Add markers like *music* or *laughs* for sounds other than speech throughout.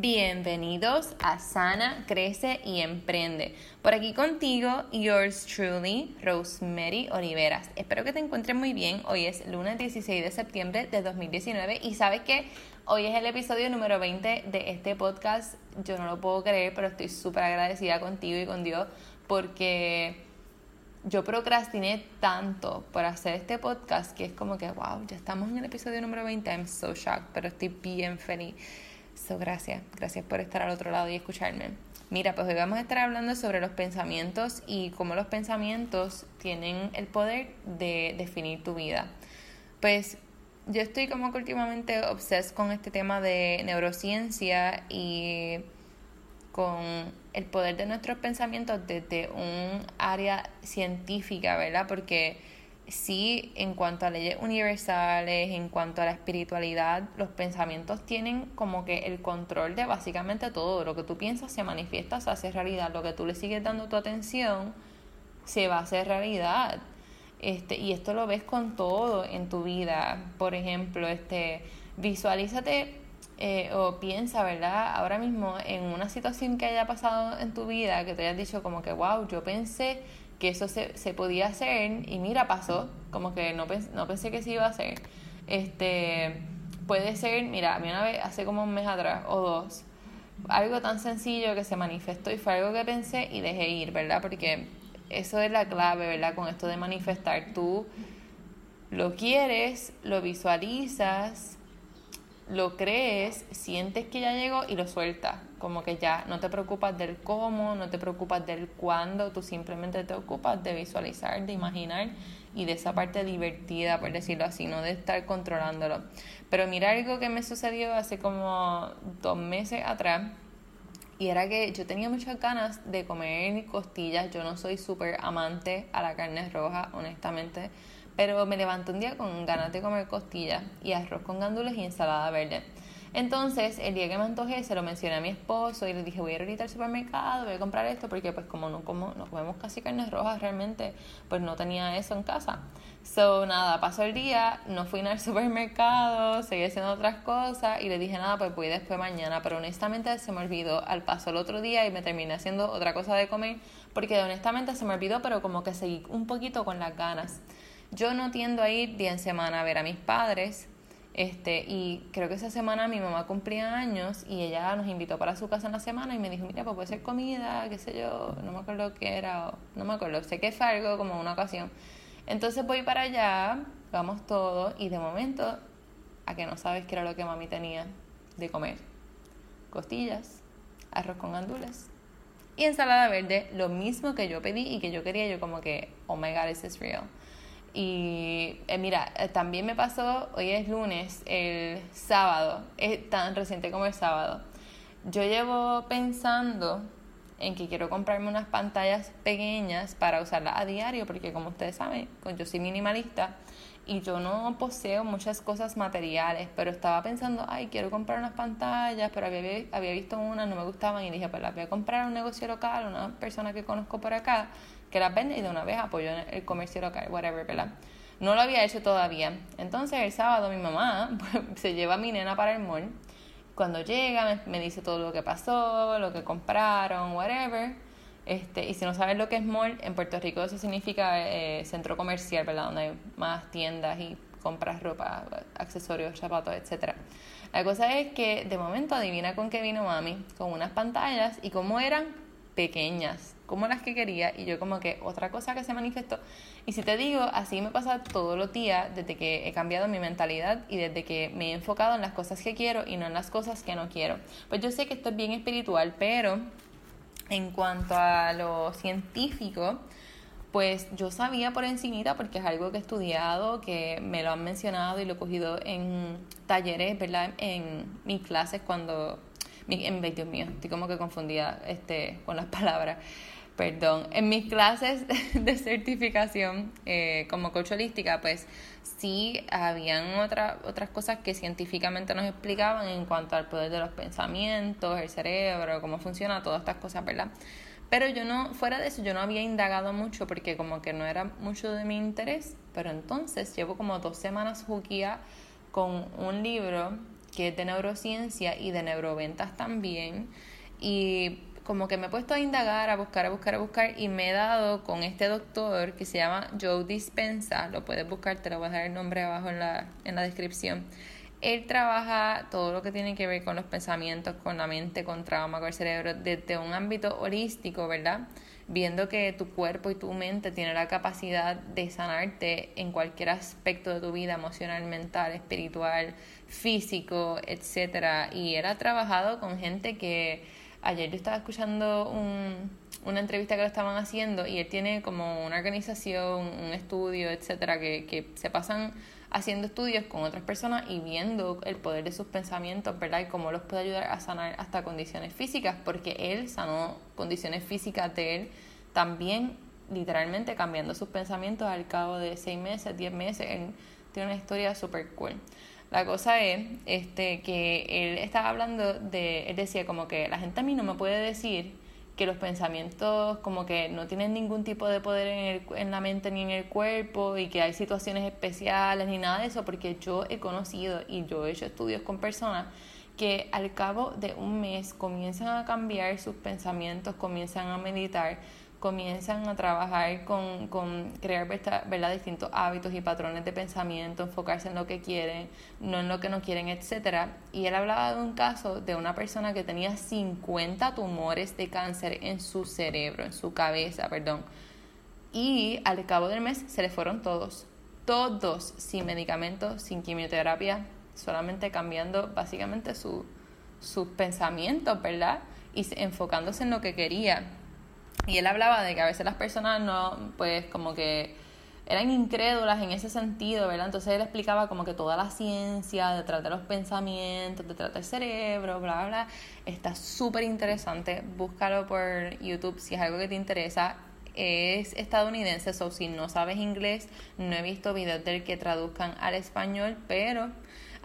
Bienvenidos a Sana, Crece y Emprende. Por aquí contigo, yours truly, Rosemary Oliveras. Espero que te encuentres muy bien. Hoy es lunes 16 de septiembre de 2019 y sabes que hoy es el episodio número 20 de este podcast. Yo no lo puedo creer, pero estoy súper agradecida contigo y con Dios porque yo procrastiné tanto por hacer este podcast que es como que, wow, ya estamos en el episodio número 20. I'm so shocked, pero estoy bien feliz. So, gracias, gracias por estar al otro lado y escucharme. Mira, pues hoy vamos a estar hablando sobre los pensamientos y cómo los pensamientos tienen el poder de definir tu vida. Pues yo estoy como que últimamente obses con este tema de neurociencia y con el poder de nuestros pensamientos desde un área científica, ¿verdad? Porque sí, en cuanto a leyes universales, en cuanto a la espiritualidad, los pensamientos tienen como que el control de básicamente todo. Lo que tú piensas se manifiesta, se hace realidad. Lo que tú le sigues dando tu atención se va a hacer realidad. Este, y esto lo ves con todo en tu vida. Por ejemplo, este, visualízate eh, o piensa, ¿verdad? Ahora mismo en una situación que haya pasado en tu vida, que te hayas dicho como que, wow, yo pensé que eso se, se podía hacer y mira, pasó, como que no, no pensé que se iba a hacer. Este, puede ser, mira, a mí una vez, hace como un mes atrás o dos, algo tan sencillo que se manifestó y fue algo que pensé y dejé ir, ¿verdad? Porque eso es la clave, ¿verdad? Con esto de manifestar, tú lo quieres, lo visualizas, lo crees, sientes que ya llegó y lo sueltas. Como que ya no te preocupas del cómo, no te preocupas del cuándo, tú simplemente te ocupas de visualizar, de imaginar y de esa parte divertida, por decirlo así, no de estar controlándolo. Pero mira algo que me sucedió hace como dos meses atrás. Y era que yo tenía muchas ganas de comer costillas. Yo no soy súper amante a la carne roja, honestamente pero me levanté un día con ganas de comer costillas y arroz con gandules y ensalada verde. Entonces, el día que me antojé, se lo mencioné a mi esposo y le dije, voy a ir ahorita al supermercado, voy a comprar esto, porque pues como no, como, no comemos casi carnes rojas realmente, pues no tenía eso en casa. So, nada, pasó el día, no fui al supermercado, seguí haciendo otras cosas y le dije, nada, pues voy después mañana, pero honestamente se me olvidó al paso el otro día y me terminé haciendo otra cosa de comer, porque honestamente se me olvidó, pero como que seguí un poquito con las ganas. Yo no tiendo a ir día en semana a ver a mis padres. Este, y creo que esa semana mi mamá cumplía años y ella nos invitó para su casa en la semana y me dijo, mira, pues puede ser comida, qué sé yo, no me acuerdo qué era, no me acuerdo, sé que fue algo como una ocasión. Entonces voy para allá, vamos todos y de momento, a que no sabes qué era lo que mami tenía de comer. Costillas, arroz con gandules y ensalada verde, lo mismo que yo pedí y que yo quería, yo como que, oh my god, this is real. Y eh, mira, eh, también me pasó, hoy es lunes, el sábado, es tan reciente como el sábado. Yo llevo pensando en que quiero comprarme unas pantallas pequeñas para usarlas a diario, porque como ustedes saben, yo soy minimalista y yo no poseo muchas cosas materiales, pero estaba pensando, ay, quiero comprar unas pantallas, pero había, había visto unas, no me gustaban y dije, pues las voy a comprar a un negocio local, una persona que conozco por acá que las vende y de una vez apoyo el comercio local, whatever, ¿verdad? No lo había hecho todavía. Entonces el sábado mi mamá *laughs* se lleva a mi nena para el mall. Cuando llega me, dice todo lo que pasó, lo que compraron, whatever. Este, y si no sabes lo que es mall, en Puerto Rico eso significa eh, centro comercial, ¿verdad? Donde hay más tiendas y compras ropa, accesorios, zapatos, etc. La cosa es que de momento adivina con qué vino mami, con unas pantallas y cómo eran pequeñas, como las que quería, y yo como que otra cosa que se manifestó. Y si te digo, así me pasa todos los días desde que he cambiado mi mentalidad y desde que me he enfocado en las cosas que quiero y no en las cosas que no quiero. Pues yo sé que esto es bien espiritual, pero en cuanto a lo científico, pues yo sabía por encimita porque es algo que he estudiado, que me lo han mencionado y lo he cogido en talleres, ¿verdad? En mis clases cuando en, Dios mío, estoy como que confundida este, con las *laughs* palabras. Perdón, en mis clases *laughs* de certificación eh, como coach holística, pues sí habían otra, otras cosas que científicamente nos explicaban en cuanto al poder de los pensamientos, el cerebro, cómo funciona, todas estas cosas, ¿verdad? Pero yo no, fuera de eso, yo no había indagado mucho porque como que no era mucho de mi interés. Pero entonces llevo como dos semanas juquía con un libro que es de neurociencia y de neuroventas también. Y como que me he puesto a indagar, a buscar, a buscar, a buscar y me he dado con este doctor que se llama Joe Dispensa, lo puedes buscar, te lo voy a dejar el nombre abajo en la, en la descripción. Él trabaja todo lo que tiene que ver con los pensamientos, con la mente, con trauma, con el cerebro, desde un ámbito holístico, ¿verdad? Viendo que tu cuerpo y tu mente tienen la capacidad de sanarte en cualquier aspecto de tu vida, emocional, mental, espiritual, físico, etcétera. Y él ha trabajado con gente que ayer yo estaba escuchando un, una entrevista que lo estaban haciendo y él tiene como una organización, un estudio, etcétera, que, que se pasan haciendo estudios con otras personas y viendo el poder de sus pensamientos, ¿verdad? Y cómo los puede ayudar a sanar hasta condiciones físicas, porque él sanó condiciones físicas de él también, literalmente cambiando sus pensamientos al cabo de seis meses, diez meses. Él tiene una historia súper cool. La cosa es este, que él estaba hablando de, él decía como que la gente a mí no me puede decir que los pensamientos como que no tienen ningún tipo de poder en, el, en la mente ni en el cuerpo y que hay situaciones especiales ni nada de eso, porque yo he conocido y yo he hecho estudios con personas que al cabo de un mes comienzan a cambiar sus pensamientos, comienzan a meditar, comienzan a trabajar con, con crear ¿verdad? distintos hábitos y patrones de pensamiento, enfocarse en lo que quieren, no en lo que no quieren, etc. Y él hablaba de un caso de una persona que tenía 50 tumores de cáncer en su cerebro, en su cabeza, perdón. Y al cabo del mes se le fueron todos, todos, sin medicamentos, sin quimioterapia, solamente cambiando básicamente su, sus pensamientos, ¿verdad? Y enfocándose en lo que quería. Y él hablaba de que a veces las personas no, pues como que eran incrédulas en ese sentido, ¿verdad? Entonces él explicaba como que toda la ciencia detrás de los pensamientos, detrás del cerebro, bla, bla, está súper interesante. Búscalo por YouTube si es algo que te interesa. Es estadounidense, o si no sabes inglés, no he visto videos del que traduzcan al español, pero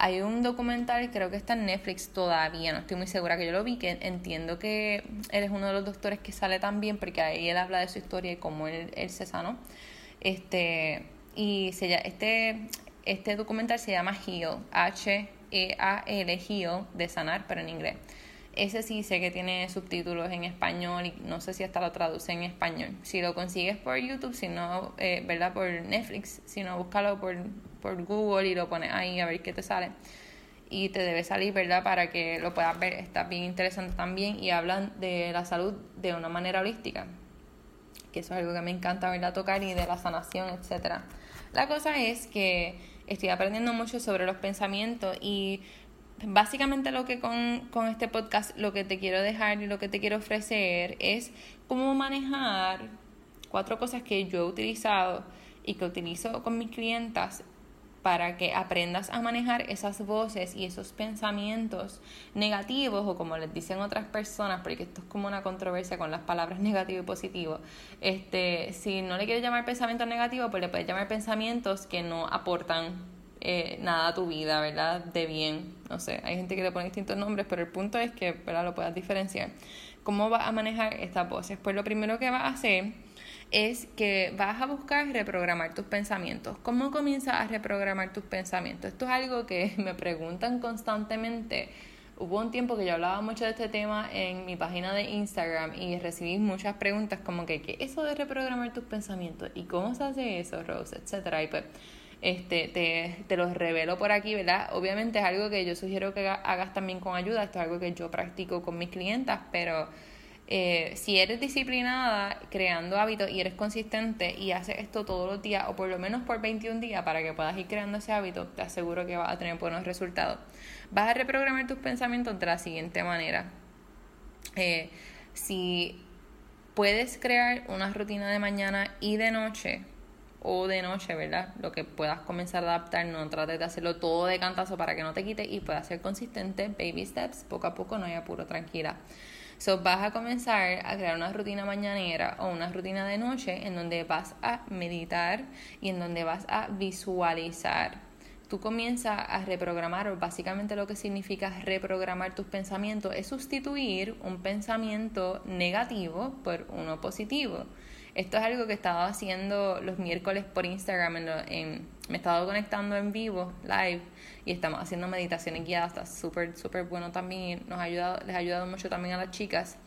hay un documental, creo que está en Netflix todavía, no estoy muy segura que yo lo vi, que entiendo que él es uno de los doctores que sale también, porque ahí él habla de su historia y cómo él, él se sanó. Este, y se, este, este documental se llama Heal, H-E-A-L, Heal, de sanar, pero en inglés. Ese sí sé que tiene subtítulos en español y no sé si hasta lo traduce en español. Si lo consigues por YouTube, si no, eh, ¿verdad? Por Netflix, si no, búscalo por, por Google y lo pones ahí a ver qué te sale. Y te debe salir, ¿verdad? Para que lo puedas ver. Está bien interesante también y hablan de la salud de una manera holística. Que eso es algo que me encanta, ¿verdad? Tocar y de la sanación, etcétera. La cosa es que estoy aprendiendo mucho sobre los pensamientos y básicamente lo que con, con, este podcast lo que te quiero dejar y lo que te quiero ofrecer es cómo manejar cuatro cosas que yo he utilizado y que utilizo con mis clientas para que aprendas a manejar esas voces y esos pensamientos negativos o como les dicen otras personas, porque esto es como una controversia con las palabras *laughs* negativo y positivo. Este, si no le quieres llamar pensamientos negativos, pues le puedes llamar pensamientos que no aportan eh, nada a tu vida, ¿verdad? De bien. No sé, hay gente que le pone distintos nombres, pero el punto es que, ¿verdad? Lo puedas diferenciar. ¿Cómo vas a manejar estas voces? Pues lo primero que vas a hacer es que vas a buscar reprogramar tus pensamientos. ¿Cómo comienzas a reprogramar tus pensamientos? Esto es algo que *laughs* me preguntan constantemente. Hubo un tiempo que yo hablaba mucho de este tema en mi página de Instagram y recibí muchas preguntas como que, ¿qué es eso de reprogramar tus pensamientos? ¿Y cómo se hace eso, Rose? Etcétera. Y pues este, te, te los revelo por aquí, ¿verdad? Obviamente es algo que yo sugiero que hagas también con ayuda, esto es algo que yo practico con mis clientas, pero eh, si eres disciplinada creando hábitos y eres consistente y haces esto todos los días o por lo menos por 21 días para que puedas ir creando ese hábito, te aseguro que vas a tener buenos resultados. Vas a reprogramar tus pensamientos de la siguiente manera. Eh, si puedes crear una rutina de mañana y de noche, o de noche, ¿verdad? Lo que puedas comenzar a adaptar, no trates de hacerlo todo de cantazo para que no te quite y puedas ser consistente, baby steps, poco a poco, no hay apuro, tranquila. So, vas a comenzar a crear una rutina mañanera o una rutina de noche en donde vas a meditar y en donde vas a visualizar. Tú comienzas a reprogramar, o básicamente lo que significa reprogramar tus pensamientos es sustituir un pensamiento negativo por uno positivo. Esto es algo que estaba haciendo los miércoles por Instagram en, me he estado conectando en vivo, live, y estamos haciendo meditaciones guiadas, está súper, súper bueno también, nos ha ayudado, les ha ayudado mucho también a las chicas,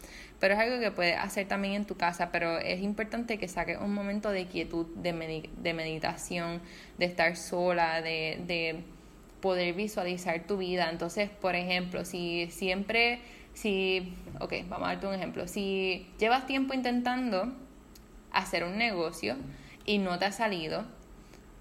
pero es algo que puedes hacer también en tu casa, pero es importante que saques un momento de quietud, de, de meditación, de estar sola, de, de poder visualizar tu vida. Entonces, por ejemplo, si siempre, si, ok, vamos a darte un ejemplo, si llevas tiempo intentando hacer un negocio y no te ha salido,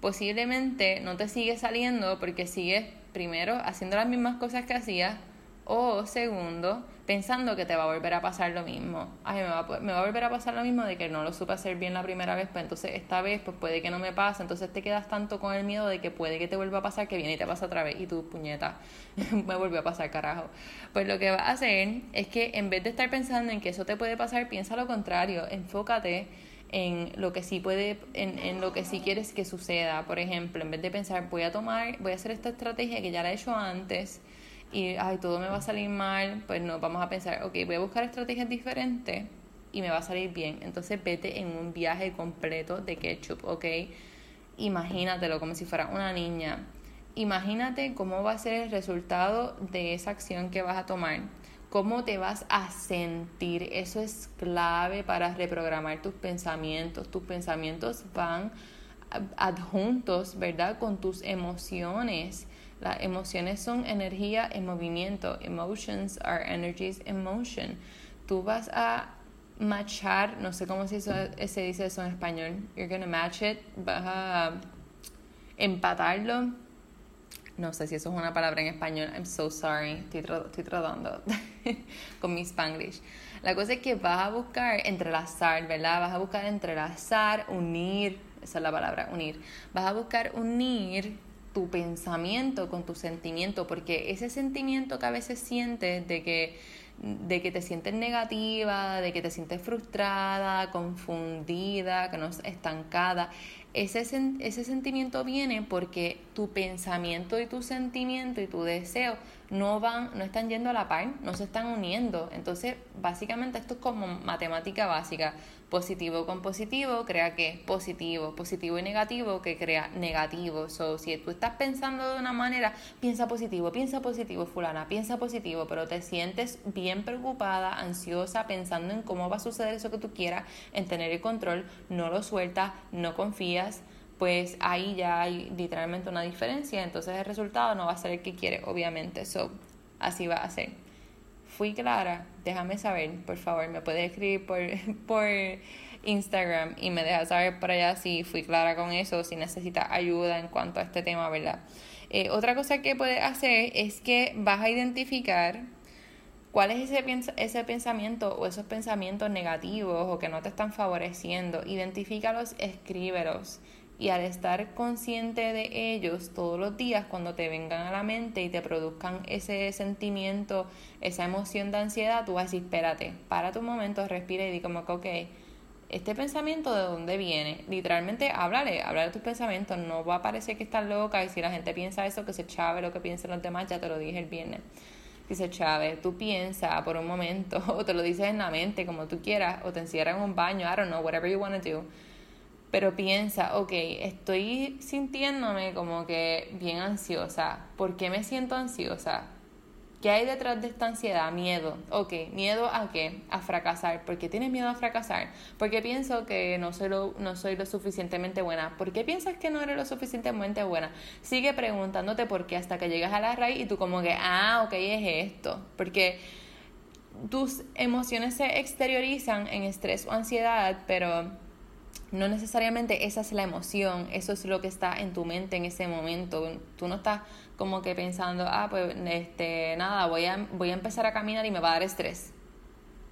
posiblemente no te sigue saliendo porque sigues primero haciendo las mismas cosas que hacías o segundo pensando que te va a volver a pasar lo mismo. Ay, me va, a, me va a volver a pasar lo mismo de que no lo supe hacer bien la primera vez, pues entonces esta vez pues puede que no me pase, entonces te quedas tanto con el miedo de que puede que te vuelva a pasar que viene y te pasa otra vez y tu puñeta *laughs* me volvió a pasar carajo. Pues lo que vas a hacer es que en vez de estar pensando en que eso te puede pasar, piensa lo contrario, enfócate en lo que sí puede, en, en lo que sí quieres que suceda. Por ejemplo, en vez de pensar, voy a tomar, voy a hacer esta estrategia que ya la he hecho antes y ay, todo me va a salir mal, pues no, vamos a pensar, ok, voy a buscar estrategias diferentes y me va a salir bien. Entonces vete en un viaje completo de ketchup, ok. Imagínatelo como si fuera una niña. Imagínate cómo va a ser el resultado de esa acción que vas a tomar cómo te vas a sentir. Eso es clave para reprogramar tus pensamientos. Tus pensamientos van adjuntos, ¿verdad? Con tus emociones. Las emociones son energía en movimiento. Emotions are energies in motion. Tú vas a matchar, no sé cómo se, se dice eso en español. You're gonna match it. Vas a empatarlo no sé si eso es una palabra en español. I'm so sorry. Estoy, estoy tratando *laughs* con mi spanglish. La cosa es que vas a buscar entrelazar, ¿verdad? Vas a buscar entrelazar, unir. Esa es la palabra, unir. Vas a buscar unir tu pensamiento con tu sentimiento, porque ese sentimiento que a veces sientes de que, de que te sientes negativa, de que te sientes frustrada, confundida, que no estancada, ese, ese sentimiento viene porque tu pensamiento y tu sentimiento y tu deseo no van, no están yendo a la par, no se están uniendo. Entonces, básicamente esto es como matemática básica. Positivo con positivo crea que positivo, positivo y negativo que crea negativo. So, si tú estás pensando de una manera, piensa positivo, piensa positivo, fulana, piensa positivo, pero te sientes bien preocupada, ansiosa, pensando en cómo va a suceder eso que tú quieras, en tener el control, no lo sueltas, no confías pues ahí ya hay literalmente una diferencia, entonces el resultado no va a ser el que quiere, obviamente. So, así va a ser. Fui clara, déjame saber, por favor, me puedes escribir por, *laughs* por Instagram y me dejas saber por allá si fui clara con eso, si necesitas ayuda en cuanto a este tema, ¿verdad? Eh, otra cosa que puedes hacer es que vas a identificar cuál es ese, ese pensamiento o esos pensamientos negativos o que no te están favoreciendo. Identifícalos, escríbelos y al estar consciente de ellos todos los días, cuando te vengan a la mente y te produzcan ese sentimiento, esa emoción de ansiedad, tú vas a decir, espérate, para tu momento, respira y di como que, ok, este pensamiento de dónde viene. Literalmente, háblale, háblale tus pensamientos. No va a parecer que estás loca y si la gente piensa eso, que se chave lo que piensan los demás, ya te lo dije el viernes. Dice Chávez, tú piensa por un momento, *laughs* o te lo dices en la mente, como tú quieras, o te encierras en un baño, I don't know, whatever you want to do pero piensa, ok, estoy sintiéndome como que bien ansiosa. ¿Por qué me siento ansiosa? ¿Qué hay detrás de esta ansiedad? Miedo. Ok, ¿miedo a qué? A fracasar. ¿Por qué tienes miedo a fracasar? Porque pienso que no soy, lo, no soy lo suficientemente buena. ¿Por qué piensas que no eres lo suficientemente buena? Sigue preguntándote por qué hasta que llegas a la raíz y tú como que, ah, ok, es esto. Porque tus emociones se exteriorizan en estrés o ansiedad, pero no necesariamente esa es la emoción, eso es lo que está en tu mente en ese momento. Tú no estás como que pensando, ah, pues este, nada, voy a, voy a empezar a caminar y me va a dar estrés.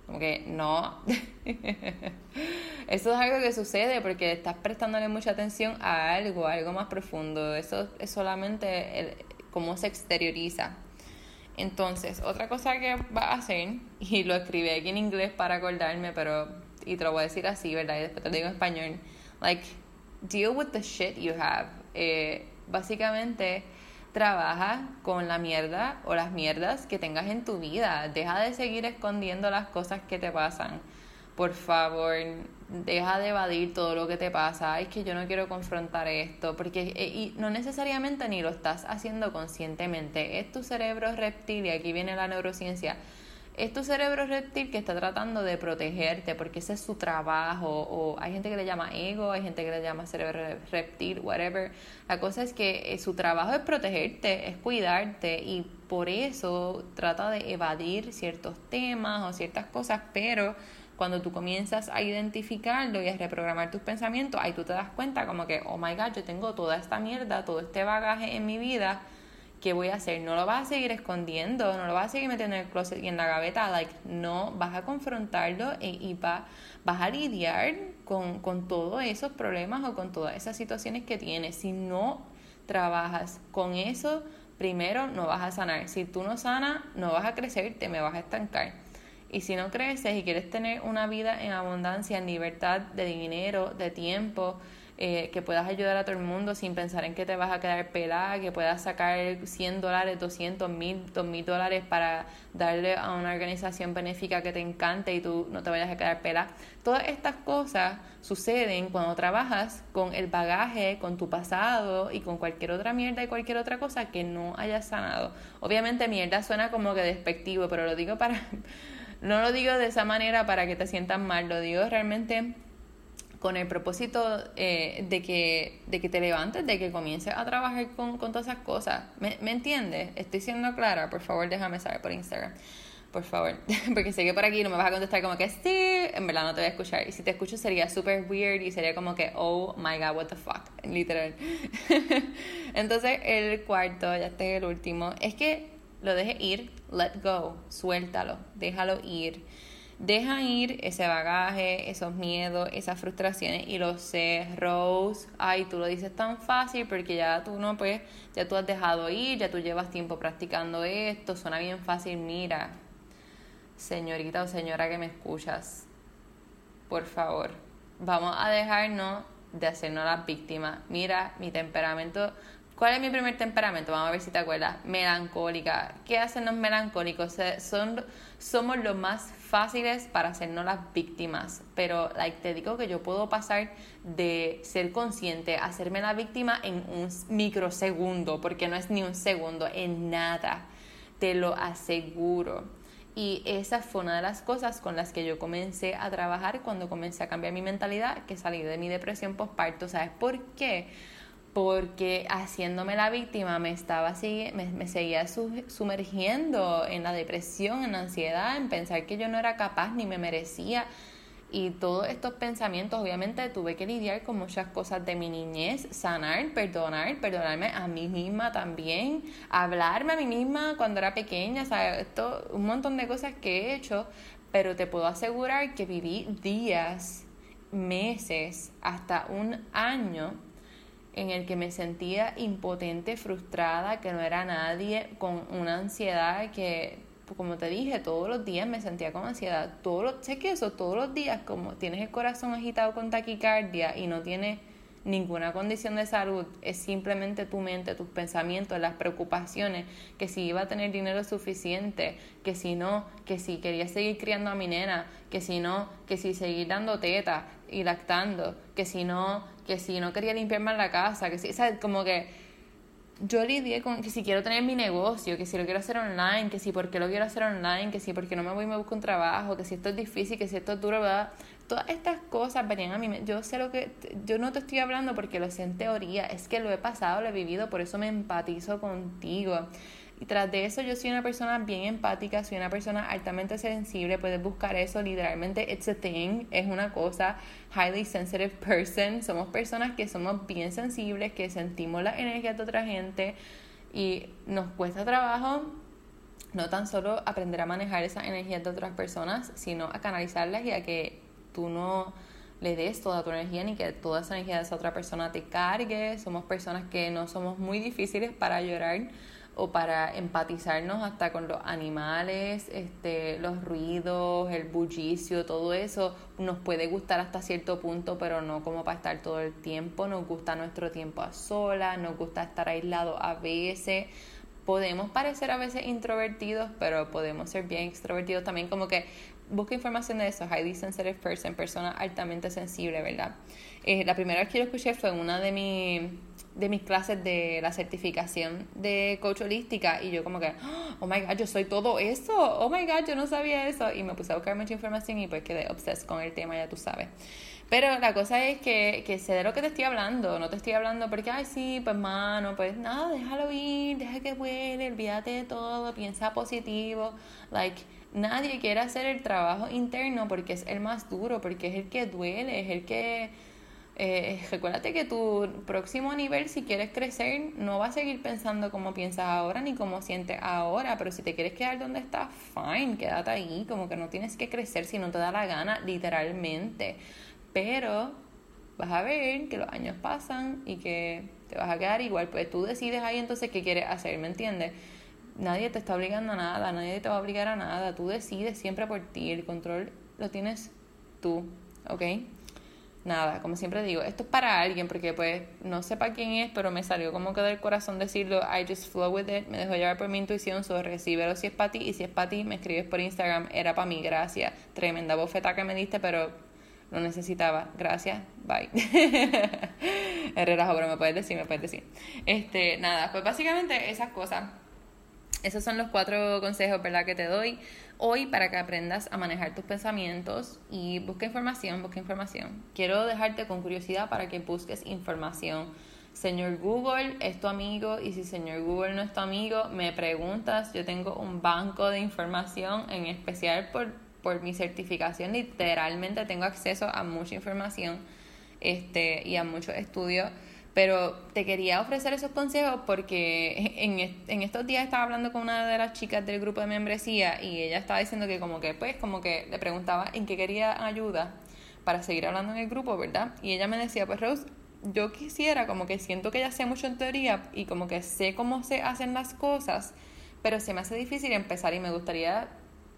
Como que no. *laughs* eso es algo que sucede porque estás prestándole mucha atención a algo, algo más profundo. Eso es solamente el, cómo se exterioriza. Entonces, otra cosa que va a hacer, y lo escribí aquí en inglés para acordarme, pero y te lo voy a decir así, ¿verdad? Y después te digo español. Like, deal with the shit you have. Eh, básicamente, trabaja con la mierda o las mierdas que tengas en tu vida. Deja de seguir escondiendo las cosas que te pasan. por favor, deja de evadir todo lo que te pasa. Es que yo no quiero confrontar esto, porque eh, y no necesariamente ni lo estás haciendo conscientemente. Es tu cerebro reptil y aquí viene la neurociencia es tu cerebro reptil que está tratando de protegerte porque ese es su trabajo o hay gente que le llama ego, hay gente que le llama cerebro reptil, whatever. La cosa es que eh, su trabajo es protegerte, es cuidarte y por eso trata de evadir ciertos temas o ciertas cosas, pero cuando tú comienzas a identificarlo y a reprogramar tus pensamientos, ahí tú te das cuenta como que, oh my god, yo tengo toda esta mierda, todo este bagaje en mi vida ¿qué voy a hacer? No lo vas a seguir escondiendo, no lo vas a seguir metiendo en el closet y en la gaveta, like, no, vas a confrontarlo y, va, vas a lidiar con, con todos esos problemas o con todas esas situaciones que tienes. Si no trabajas con eso, primero no vas a sanar. Si tú no sanas, no vas a crecer, te me vas a estancar. Y si no creces y quieres tener una vida en abundancia, en libertad de dinero, de tiempo, eh, que puedas ayudar a todo el mundo sin pensar en que te vas a quedar pelada, que puedas sacar 100 dólares, 200 mil, 2 mil dólares para darle a una organización benéfica que te encante y tú no te vayas a quedar pelada. Todas estas cosas suceden cuando trabajas con el bagaje, con tu pasado y con cualquier otra mierda y cualquier otra cosa que no hayas sanado. Obviamente mierda suena como que despectivo, pero lo digo para... *laughs* No lo digo de esa manera para que te sientas mal, lo digo realmente con el propósito eh, de, que, de que te levantes, de que comiences a trabajar con, con todas esas cosas. ¿Me, ¿Me entiendes? Estoy siendo clara, por favor déjame saber por Instagram. Por favor, *laughs* porque sé que por aquí no me vas a contestar como que sí, en verdad no te voy a escuchar. Y si te escucho sería súper weird y sería como que, oh my god, what the fuck, *laughs* literal. *laughs* Entonces, el cuarto, ya este es el último, es que lo dejes ir, let go, suéltalo, déjalo ir. Deja ir ese bagaje, esos miedos, esas frustraciones y lo sé, Rose, ay, tú lo dices tan fácil porque ya tú no, pues, ya tú has dejado ir, ya tú llevas tiempo practicando esto, suena bien fácil, mira, señorita o señora que me escuchas, por favor, vamos a dejarnos de hacernos las víctimas. Mira, mi temperamento ¿Cuál es mi primer temperamento? Vamos a ver si te acuerdas. Melancólica. ¿Qué hacen los melancólicos? Son, somos los más fáciles para hacernos las víctimas. Pero like, te digo que yo puedo pasar de ser consciente a hacerme la víctima en un microsegundo, porque no es ni un segundo, en nada. Te lo aseguro. Y esa fue una de las cosas con las que yo comencé a trabajar cuando comencé a cambiar mi mentalidad, que salí de mi depresión postparto. ¿Sabes por qué? Porque haciéndome la víctima me estaba me, me seguía sumergiendo en la depresión, en la ansiedad, en pensar que yo no era capaz ni me merecía. Y todos estos pensamientos, obviamente, tuve que lidiar con muchas cosas de mi niñez, sanar, perdonar, perdonarme a mí misma también, hablarme a mí misma cuando era pequeña, o esto, un montón de cosas que he hecho, pero te puedo asegurar que viví días, meses, hasta un año en el que me sentía impotente, frustrada, que no era nadie, con una ansiedad que, como te dije, todos los días me sentía con ansiedad. Todos los, sé que eso, todos los días, como tienes el corazón agitado con taquicardia y no tienes ninguna condición de salud, es simplemente tu mente, tus pensamientos, las preocupaciones, que si iba a tener dinero suficiente, que si no, que si quería seguir criando a mi nena, que si no, que si seguir dando teta y lactando, que si no, que si no quería limpiar más la casa, que si, ¿sabes? Como que yo lidié con que si quiero tener mi negocio, que si lo quiero hacer online, que si por qué lo quiero hacer online, que si porque no me voy y me busco un trabajo, que si esto es difícil, que si esto es duro, ¿verdad? Todas estas cosas venían a mí. Yo sé lo que. Yo no te estoy hablando porque lo sé en teoría, es que lo he pasado, lo he vivido, por eso me empatizo contigo. Y tras de eso yo soy una persona bien empática, soy una persona altamente sensible, puedes buscar eso literalmente, it's a thing, es una cosa, highly sensitive person, somos personas que somos bien sensibles, que sentimos la energía de otra gente y nos cuesta trabajo no tan solo aprender a manejar esa energía de otras personas, sino a canalizarlas y a que tú no le des toda tu energía ni que toda esa energía de esa otra persona te cargue. Somos personas que no somos muy difíciles para llorar o para empatizarnos hasta con los animales, este, los ruidos, el bullicio, todo eso nos puede gustar hasta cierto punto, pero no como para estar todo el tiempo. Nos gusta nuestro tiempo a solas, nos gusta estar aislados a veces. Podemos parecer a veces introvertidos, pero podemos ser bien extrovertidos también, como que busca información de eso, highly sensitive person, persona altamente sensible, ¿verdad? Eh, la primera vez que lo escuché fue una de, mi, de mis clases de la certificación de coach holística y yo como que, oh my god, yo soy todo eso, oh my god, yo no sabía eso y me puse a buscar mucha información y pues quedé obses con el tema, ya tú sabes. Pero la cosa es que, que sé de lo que te estoy hablando, no te estoy hablando porque, ay, sí, pues mano, pues nada, déjalo ir, deja que vuele, olvídate de todo, piensa positivo, like, nadie quiere hacer el trabajo interno porque es el más duro, porque es el que duele, es el que... Eh, recuérdate que tu próximo nivel, si quieres crecer, no va a seguir pensando como piensas ahora ni como sientes ahora, pero si te quieres quedar donde estás, fine, quédate ahí, como que no tienes que crecer si no te da la gana, literalmente. Pero vas a ver que los años pasan y que te vas a quedar igual, pues tú decides ahí entonces qué quieres hacer, ¿me entiendes? Nadie te está obligando a nada, nadie te va a obligar a nada, tú decides siempre por ti, el control lo tienes tú, ¿ok? Nada, como siempre digo, esto es para alguien porque pues no sé para quién es, pero me salió como que del corazón decirlo, I just flow with it, me dejo llevar por mi intuición, so recibelo si es para ti y si es para ti me escribes por Instagram, era para mí, gracias, tremenda bofeta que me diste, pero lo necesitaba, gracias, bye. *laughs* Herrera, pero me puedes decir, me puedes decir. Este, nada, pues básicamente esas cosas esos son los cuatro consejos, ¿verdad?, que te doy hoy para que aprendas a manejar tus pensamientos y busca información, busca información. Quiero dejarte con curiosidad para que busques información. Señor Google es tu amigo y si señor Google no es tu amigo, me preguntas. Yo tengo un banco de información, en especial por, por mi certificación. Literalmente tengo acceso a mucha información este, y a muchos estudios pero te quería ofrecer esos consejos porque en, en estos días estaba hablando con una de las chicas del grupo de membresía y ella estaba diciendo que como que pues como que le preguntaba en qué quería ayuda para seguir hablando en el grupo, ¿verdad? Y ella me decía, pues Rose, yo quisiera como que siento que ya sé mucho en teoría y como que sé cómo se hacen las cosas, pero se me hace difícil empezar y me gustaría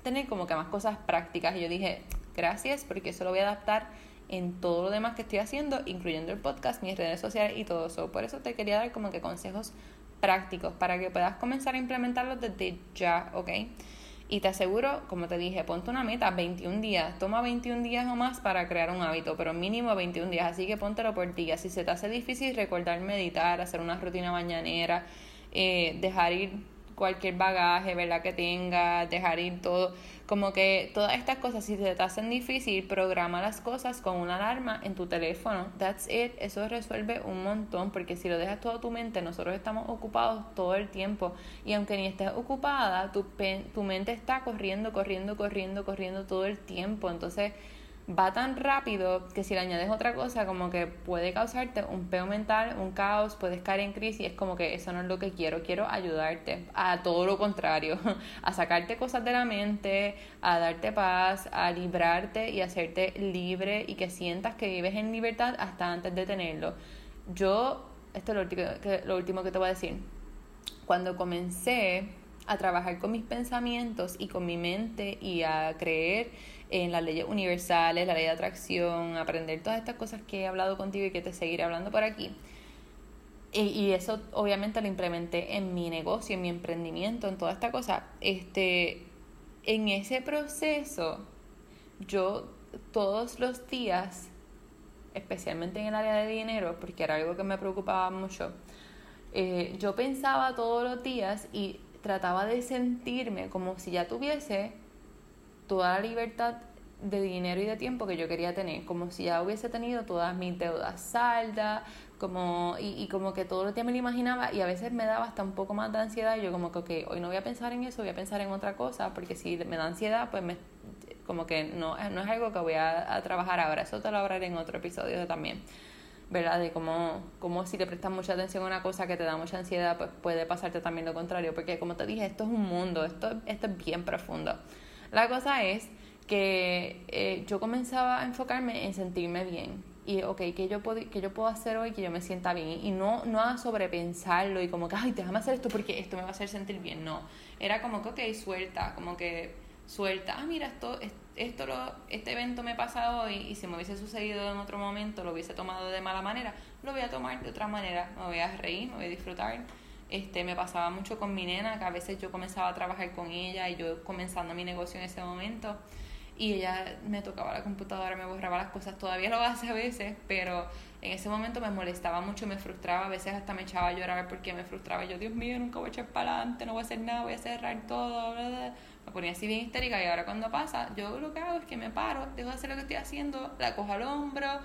tener como que más cosas prácticas. Y yo dije, gracias porque eso lo voy a adaptar en todo lo demás que estoy haciendo, incluyendo el podcast, mis redes sociales y todo eso. Por eso te quería dar como que consejos prácticos para que puedas comenzar a implementarlos desde ya, ¿ok? Y te aseguro, como te dije, ponte una meta, 21 días. Toma 21 días o más para crear un hábito, pero mínimo 21 días. Así que póntelo por día. Si se te hace difícil recordar meditar, hacer una rutina mañanera, eh, dejar ir cualquier bagaje, ¿verdad? Que tengas, dejar ir todo. Como que todas estas cosas, si te hacen difícil, programa las cosas con una alarma en tu teléfono. That's it. Eso resuelve un montón, porque si lo dejas todo a tu mente, nosotros estamos ocupados todo el tiempo. Y aunque ni estés ocupada, tu, tu mente está corriendo, corriendo, corriendo, corriendo todo el tiempo. Entonces, va tan rápido que si le añades otra cosa como que puede causarte un peo mental, un caos, puedes caer en crisis, es como que eso no es lo que quiero, quiero ayudarte a todo lo contrario, *laughs* a sacarte cosas de la mente, a darte paz, a librarte y hacerte libre y que sientas que vives en libertad hasta antes de tenerlo. Yo, esto es lo último que, lo último que te voy a decir, cuando comencé a trabajar con mis pensamientos y con mi mente y a creer en las leyes universales, la ley de atracción, aprender todas estas cosas que he hablado contigo y que te seguiré hablando por aquí. Y, eso obviamente lo implementé en mi negocio, en mi emprendimiento, en toda esta cosa. Este, en ese proceso, yo todos los días, especialmente en el área de dinero, porque era algo que me preocupaba mucho, eh, yo pensaba todos los días y trataba de sentirme como si ya tuviese toda la libertad de dinero y de tiempo que yo quería tener, como si ya hubiese tenido todas mis deudas saldas, como, y, y como que todo lo que me lo imaginaba y a veces me daba hasta un poco más de ansiedad y yo como que, hoy no voy a pensar en eso, voy a pensar en otra cosa, porque si me da ansiedad, pues me, como que no, no es algo que voy a, trabajar ahora, eso te lo hablaré en otro episodio también. ¿verdad? De cómo, cómo si te prestas mucha atención a una cosa que te da mucha ansiedad, pues puede pasarte también lo contrario, porque como te dije, esto es un mundo, esto, esto es bien profundo. La cosa es que eh, yo comenzaba a enfocarme en sentirme bien. Y, ok, ¿qué yo, puedo, que yo puedo hacer hoy que yo me sienta bien? Y no, no a sobrepensarlo y como que, ay, déjame hacer esto porque esto me va a hacer sentir bien. No, era como que, ok, suelta, como que suelta, ah, mira, esto, esto lo, este evento me pasa hoy y si me hubiese sucedido en otro momento, lo hubiese tomado de mala manera, lo voy a tomar de otra manera, me voy a reír, me voy a disfrutar este, me pasaba mucho con mi nena, que a veces yo comenzaba a trabajar con ella y yo comenzando mi negocio en ese momento. y ella me tocaba la computadora, me borraba las cosas, todavía lo *laughs* hace a veces, pero en ese momento me molestaba mucho, me frustraba, a veces hasta me echaba a llorar porque me frustraba, yo Dios mío, nunca voy a echar para adelante, no voy a hacer nada, voy a cerrar todo, me ponía así bien histérica y ahora cuando pasa, yo lo que hago es que me paro, dejo de hacer lo que estoy haciendo, la cojo al hombro,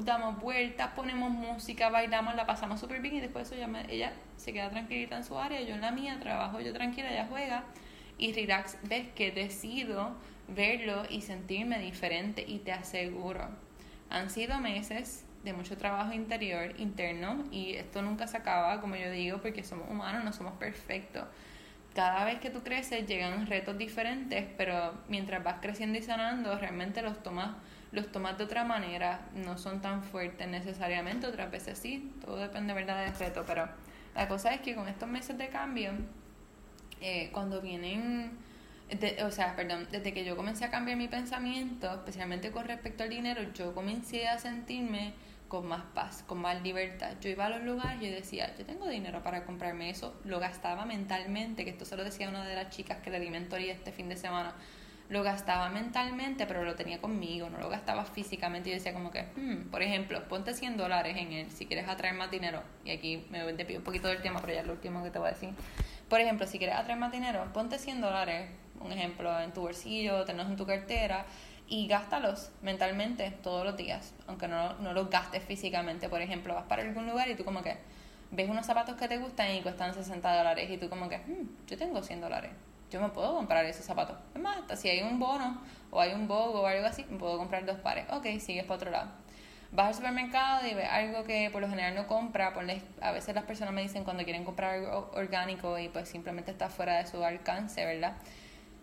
damos vueltas, ponemos música, bailamos, la pasamos súper bien y después eso ella se queda tranquilita en su área, yo en la mía, trabajo yo tranquila, ella juega y relax, ves que decido verlo y sentirme diferente y te aseguro, han sido meses de mucho trabajo interior, interno, y esto nunca se acaba, como yo digo, porque somos humanos, no somos perfectos. Cada vez que tú creces llegan retos diferentes, pero mientras vas creciendo y sanando, realmente los tomas, los tomas de otra manera, no son tan fuertes necesariamente, otras veces sí, todo depende verdad del reto, pero la cosa es que con estos meses de cambio, eh, cuando vienen o sea, perdón, desde que yo comencé a cambiar mi pensamiento, especialmente con respecto al dinero, yo comencé a sentirme con más paz, con más libertad. Yo iba a los lugares y decía, yo tengo dinero para comprarme eso, lo gastaba mentalmente, que esto se lo decía una de las chicas que le di mentoría este fin de semana, lo gastaba mentalmente, pero lo tenía conmigo, no lo gastaba físicamente. Y decía como que, hmm, por ejemplo, ponte 100 dólares en él si quieres atraer más dinero. Y aquí me voy un poquito del tema, pero ya es lo último que te voy a decir. Por ejemplo, si quieres atraer más dinero, ponte 100 dólares un ejemplo, en tu bolsillo, tenerlos en tu cartera y gástalos mentalmente todos los días, aunque no, no los gastes físicamente. Por ejemplo, vas para algún lugar y tú como que ves unos zapatos que te gustan y cuestan 60 dólares y tú como que, hmm, yo tengo 100 dólares, yo me puedo comprar esos zapatos. Es más, hasta si hay un bono o hay un bogo o algo así, me puedo comprar dos pares. Ok, sigues para otro lado. Vas al supermercado y ves algo que por lo general no compra, a veces las personas me dicen cuando quieren comprar algo orgánico y pues simplemente está fuera de su alcance, ¿verdad?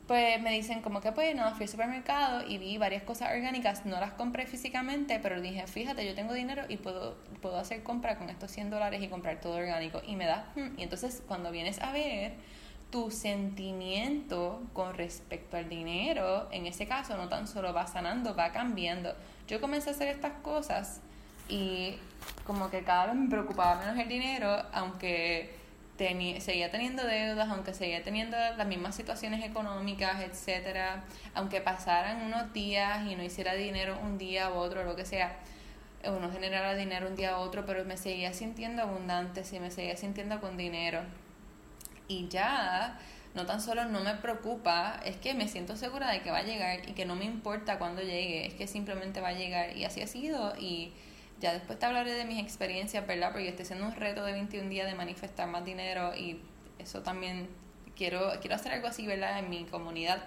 pues me dicen como que pues no, fui al supermercado y vi varias cosas orgánicas, no las compré físicamente, pero dije, fíjate, yo tengo dinero y puedo, puedo hacer compra con estos 100 dólares y comprar todo orgánico y me da, hmm, y entonces cuando vienes a ver tu sentimiento con respecto al dinero, en ese caso no tan solo va sanando, va cambiando. Yo comencé a hacer estas cosas y como que cada vez me preocupaba menos el dinero, aunque seguía teniendo deudas, aunque seguía teniendo las mismas situaciones económicas, etcétera, aunque pasaran unos días y no hiciera dinero un día u otro, lo que sea, o no generara dinero un día u otro, pero me seguía sintiendo abundante, sí, me seguía sintiendo con dinero. Y ya, no tan solo no me preocupa, es que me siento segura de que va a llegar y que no me importa cuándo llegue, es que simplemente va a llegar y así ha sido y ya después te hablaré de mis experiencias, ¿verdad? Porque estoy haciendo un reto de 21 días de manifestar más dinero y eso también quiero, quiero hacer algo así, ¿verdad? En mi comunidad,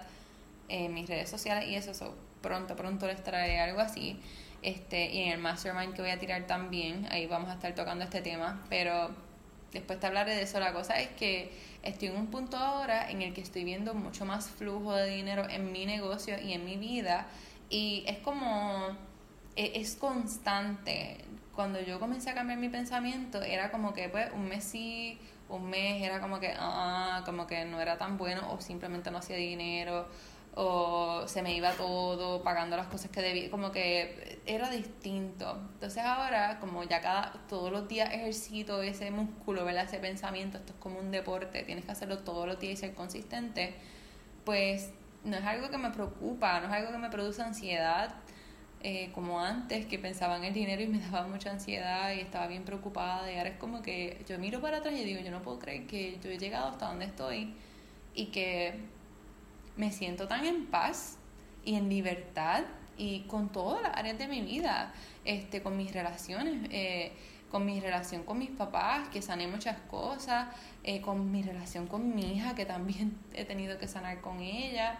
en mis redes sociales y eso, eso pronto, pronto les traeré algo así. Este, y en el mastermind que voy a tirar también, ahí vamos a estar tocando este tema, pero después te hablaré de eso. La cosa es que estoy en un punto ahora en el que estoy viendo mucho más flujo de dinero en mi negocio y en mi vida y es como e, es constante. Cuando yo comencé a cambiar mi pensamiento, era como que pues un mes sí, un mes era como que, ah, como que no era tan bueno o simplemente no hacía dinero o se me iba todo pagando las cosas que debía, como que era distinto. Entonces ahora, como ya cada, todos los días ejercito ese músculo, ¿verdad? Ese pensamiento, esto es como un deporte, tienes que hacerlo todos los días y ser consistente, pues no es algo que me preocupa, no es algo que me produce ansiedad, eh, como antes, que pensaba en el dinero y me *laughs* daba mucha ansiedad y estaba bien preocupada. Y ahora es como que yo miro para atrás y digo, yo no puedo creer que yo he llegado hasta donde estoy y que me siento tan en paz y en libertad y con todas las áreas de mi vida, este, con mis relaciones, eh, con mi relación con mis papás, que sané muchas cosas, eh, con mi relación con mi hija, que también *laughs* he tenido que sanar con ella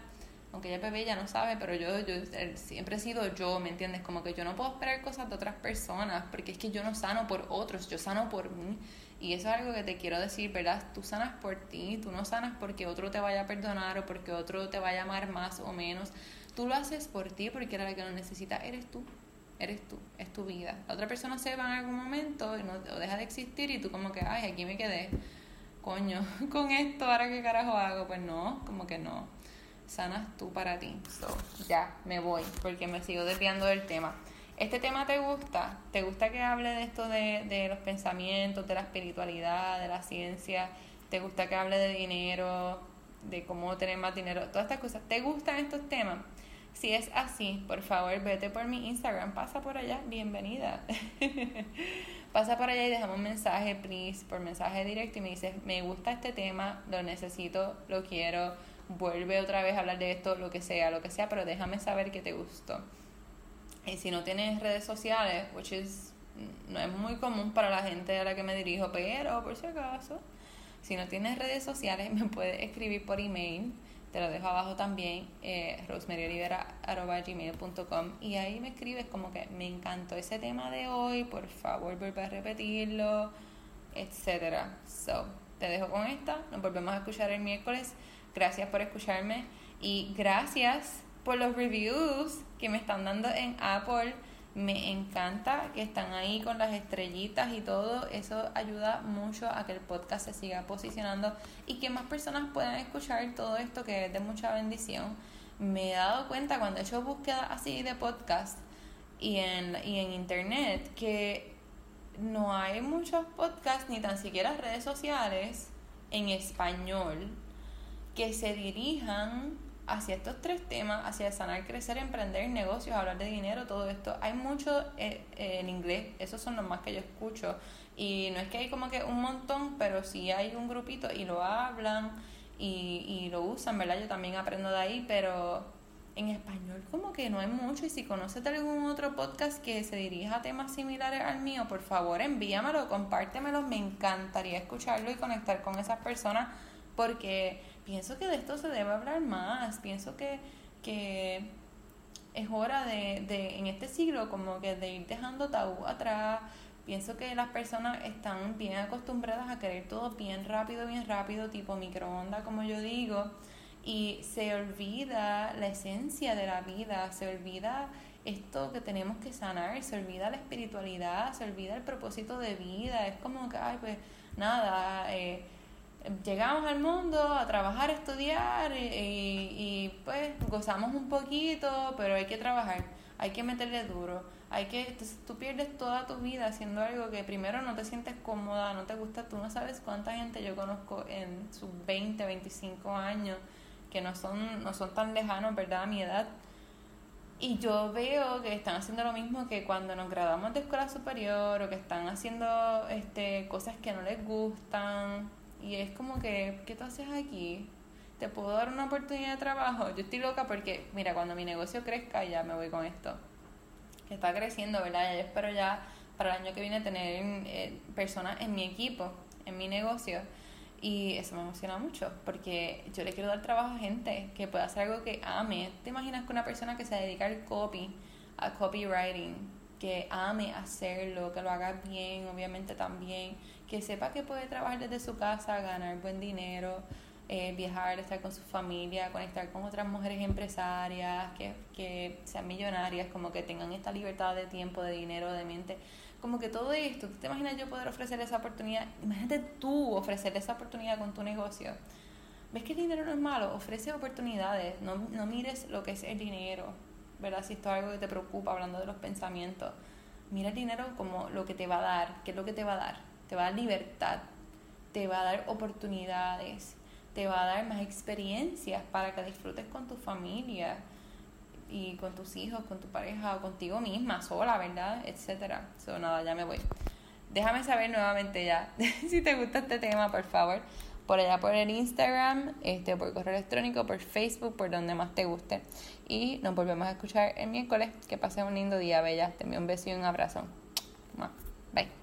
aunque ella bebé ya no sabe, pero yo, yo siempre he sido yo, ¿me entiendes? Como que yo no puedo esperar cosas de otras personas, porque es que yo no sano por otros, yo sano por mí. Y eso es algo que te quiero decir, ¿verdad? Tú sanas por ti, tú no sanas porque otro te vaya a perdonar o porque otro te vaya a amar más o menos. Tú lo haces por ti porque era la que lo necesita, eres tú. Eres tú, es tu vida. La otra persona se va en algún momento y no, o deja de existir y tú como que, ay, aquí me quedé. Coño, *laughs* con esto, ¿ahora qué carajo hago? Pues no, como que no sanas tú para ti. So, ya, me voy porque me sigo desviando del tema. ¿Este tema te gusta? ¿Te gusta que hable de esto de, de los pensamientos, de la espiritualidad, de la ciencia? ¿Te gusta que hable de dinero, de cómo tener más dinero? Todas estas cosas. ¿Te gustan estos temas? Si es así, por favor, vete por mi Instagram, pasa por allá, bienvenida. *laughs* pasa por allá y déjame un mensaje, please, por mensaje directo y me dices, me gusta este tema, lo necesito, lo quiero, vuelve otra vez a hablar de esto, lo que sea, lo que sea, pero déjame saber que te gustó. Y si no tienes redes sociales, which is, no es muy común para la gente a la que me dirijo, pero por si acaso, si no tienes redes sociales, *laughs* me puedes escribir por email te lo dejo abajo también, eh, y ahí me escribes como que me encantó ese tema de hoy, por favor vuelve a repetirlo, etcétera. So, te dejo con esta, nos volvemos a escuchar el miércoles. Gracias por escucharme y gracias por los reviews que me están dando en Apple me encanta que están ahí con las estrellitas y todo. Eso ayuda mucho a que el podcast se siga posicionando y que más personas puedan escuchar todo esto que es de mucha bendición. Me he dado cuenta cuando he hecho búsquedas así de podcast y en, y en internet que no hay muchos podcasts ni tan siquiera redes sociales en español que se dirijan hacia estos tres temas, hacia sanar, crecer, emprender negocios, hablar de dinero, todo esto. Hay mucho eh, eh, en inglés, esos son los más que yo escucho. Y no es que hay como que un montón, pero sí hay un grupito y lo hablan y, y lo usan, ¿verdad? Yo también aprendo de ahí, pero en español como que no hay mucho. Y si conoces de algún otro podcast que se dirija a temas similares al mío, por favor envíamelo, compártemelo. Me encantaría escucharlo y conectar con esas personas porque pienso que de esto se debe hablar más, pienso que, que es hora de, de, en este siglo, como que de ir dejando tabú atrás. Pienso que las personas están bien acostumbradas a querer todo bien rápido, bien rápido, tipo microondas, como yo digo, y se olvida la esencia de la vida, se olvida esto que tenemos que sanar, se olvida la espiritualidad, se olvida el propósito de vida, es como que, ay, pues nada, eh, llegamos al mundo a trabajar, a estudiar y, pues gozamos un poquito, pero hay que trabajar, hay que meterle duro, hay que, tú pierdes toda tu vida haciendo algo que primero no te sientes cómoda, no te gusta, tú no sabes cuánta gente yo conozco en sus 20, 25 años que no son, no son tan lejanos, ¿verdad? A mi edad. Y yo veo que están haciendo lo mismo que cuando nos graduamos de escuela superior o que están haciendo este, cosas que no les gustan y es como que, ¿qué tú haces aquí? ¿Te puedo dar una oportunidad de trabajo? Yo estoy loca porque, mira, cuando mi negocio crezca, ya me voy con esto. Que está creciendo, ¿verdad? Yo espero ya para el año que viene tener eh, personas en mi equipo, en mi negocio. Y eso me emociona mucho, porque yo le quiero dar trabajo a gente que pueda hacer algo que ame. ¿Te imaginas que una persona que se dedica al copy, a copywriting, que ame hacerlo, que lo haga bien, obviamente también, que sepa que puede trabajar desde su casa, ganar buen dinero, eh, viajar, estar con su familia, conectar con otras mujeres empresarias, que, que sean millonarias, como que tengan esta libertad de tiempo, de dinero, de mente. Como que todo esto, ¿tú te imaginas yo poder ofrecer esa oportunidad? Imagínate tú ofrecer esa oportunidad con tu negocio. ¿Ves que el dinero no es malo? Ofrece oportunidades, no, no mires lo que es el dinero, ¿verdad? Si esto es algo que te preocupa, hablando de los pensamientos. Mira el dinero como lo que te va a dar. ¿Qué es lo que te va a dar? te va a dar libertad, te va a dar oportunidades, te va a dar más experiencias para que disfrutes con tu familia y con tus hijos, con tu pareja o contigo misma, sola, ¿verdad? Etcétera. So, nada, ya me voy. Déjame saber nuevamente ya *laughs* si te gusta este tema, por favor. Por allá por el Instagram, este, por correo electrónico, por Facebook, por donde más te guste. Y nos volvemos a escuchar el miércoles. Que pases un lindo día, bella. Te envío un beso y un abrazo. Bye.